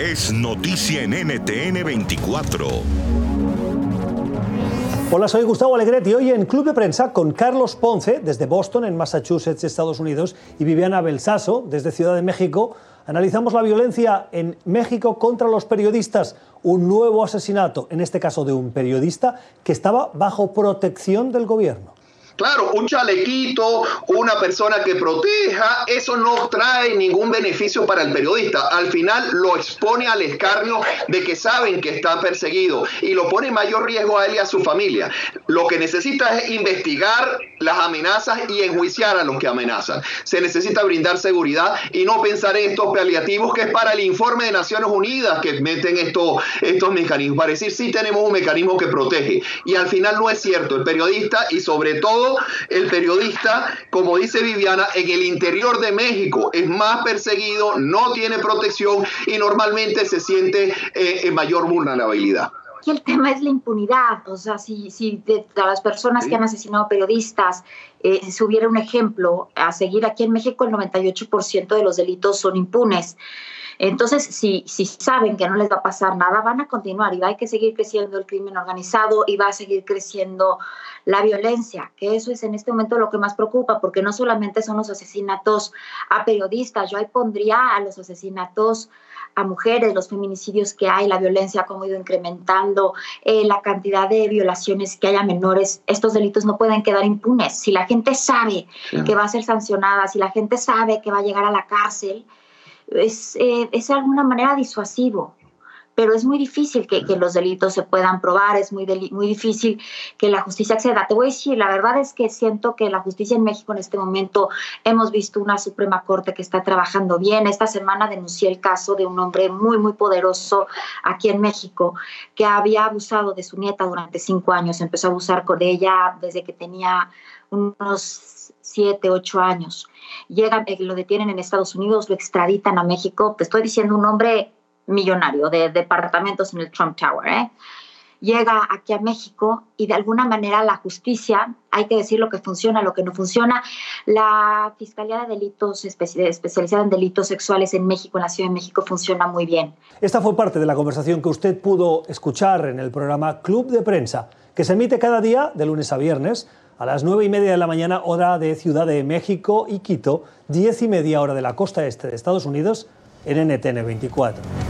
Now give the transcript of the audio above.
Es noticia en NTN 24. Hola, soy Gustavo Alegret y hoy en Club de Prensa con Carlos Ponce desde Boston, en Massachusetts, Estados Unidos, y Viviana Belsaso desde Ciudad de México. Analizamos la violencia en México contra los periodistas, un nuevo asesinato, en este caso de un periodista que estaba bajo protección del gobierno. Claro, un chalequito, una persona que proteja, eso no trae ningún beneficio para el periodista. Al final lo expone al escarnio de que saben que está perseguido y lo pone en mayor riesgo a él y a su familia. Lo que necesita es investigar las amenazas y enjuiciar a los que amenazan. Se necesita brindar seguridad y no pensar en estos paliativos que es para el informe de Naciones Unidas que meten estos, estos mecanismos. Para decir, sí tenemos un mecanismo que protege. Y al final no es cierto. El periodista y sobre todo el periodista, como dice Viviana, en el interior de México es más perseguido, no tiene protección y normalmente se siente eh, en mayor vulnerabilidad. Aquí el tema es la impunidad, o sea, si, si de, las personas que han asesinado periodistas eh, si hubiera un ejemplo a seguir aquí en México, el 98% de los delitos son impunes. Entonces, si, si saben que no les va a pasar nada, van a continuar y va a que seguir creciendo el crimen organizado y va a seguir creciendo la violencia, que eso es en este momento lo que más preocupa, porque no solamente son los asesinatos a periodistas, yo ahí pondría a los asesinatos a mujeres, los feminicidios que hay, la violencia como ha ido incrementando, eh, la cantidad de violaciones que hay a menores, estos delitos no pueden quedar impunes. Si la gente sabe que va a ser sancionada, si la gente sabe que va a llegar a la cárcel, es, eh, es de alguna manera disuasivo pero es muy difícil que, los delitos se puedan probar, es muy, muy difícil que la justicia acceda. Te voy a decir, la verdad es que siento que la justicia en México en este momento hemos visto una Suprema Corte que está trabajando bien. Esta semana denuncié el caso de un hombre muy, muy poderoso aquí en México que había abusado de su nieta durante cinco años, empezó a abusar con ella desde que tenía unos siete, ocho años. Llegan, eh, lo detienen en Estados Unidos, lo extraditan a México. Te estoy diciendo un hombre millonario de departamentos en el Trump Tower. ¿eh? Llega aquí a México y de alguna manera la justicia, hay que decir lo que funciona, lo que no funciona. La Fiscalía de Delitos especializada en delitos sexuales en México, en la Ciudad de México, funciona muy bien. Esta fue parte de la conversación que usted pudo escuchar en el programa Club de Prensa, que se emite cada día de lunes a viernes a las nueve y media de la mañana, hora de Ciudad de México y Quito, diez y media hora de la costa este de Estados Unidos, en NTN 24.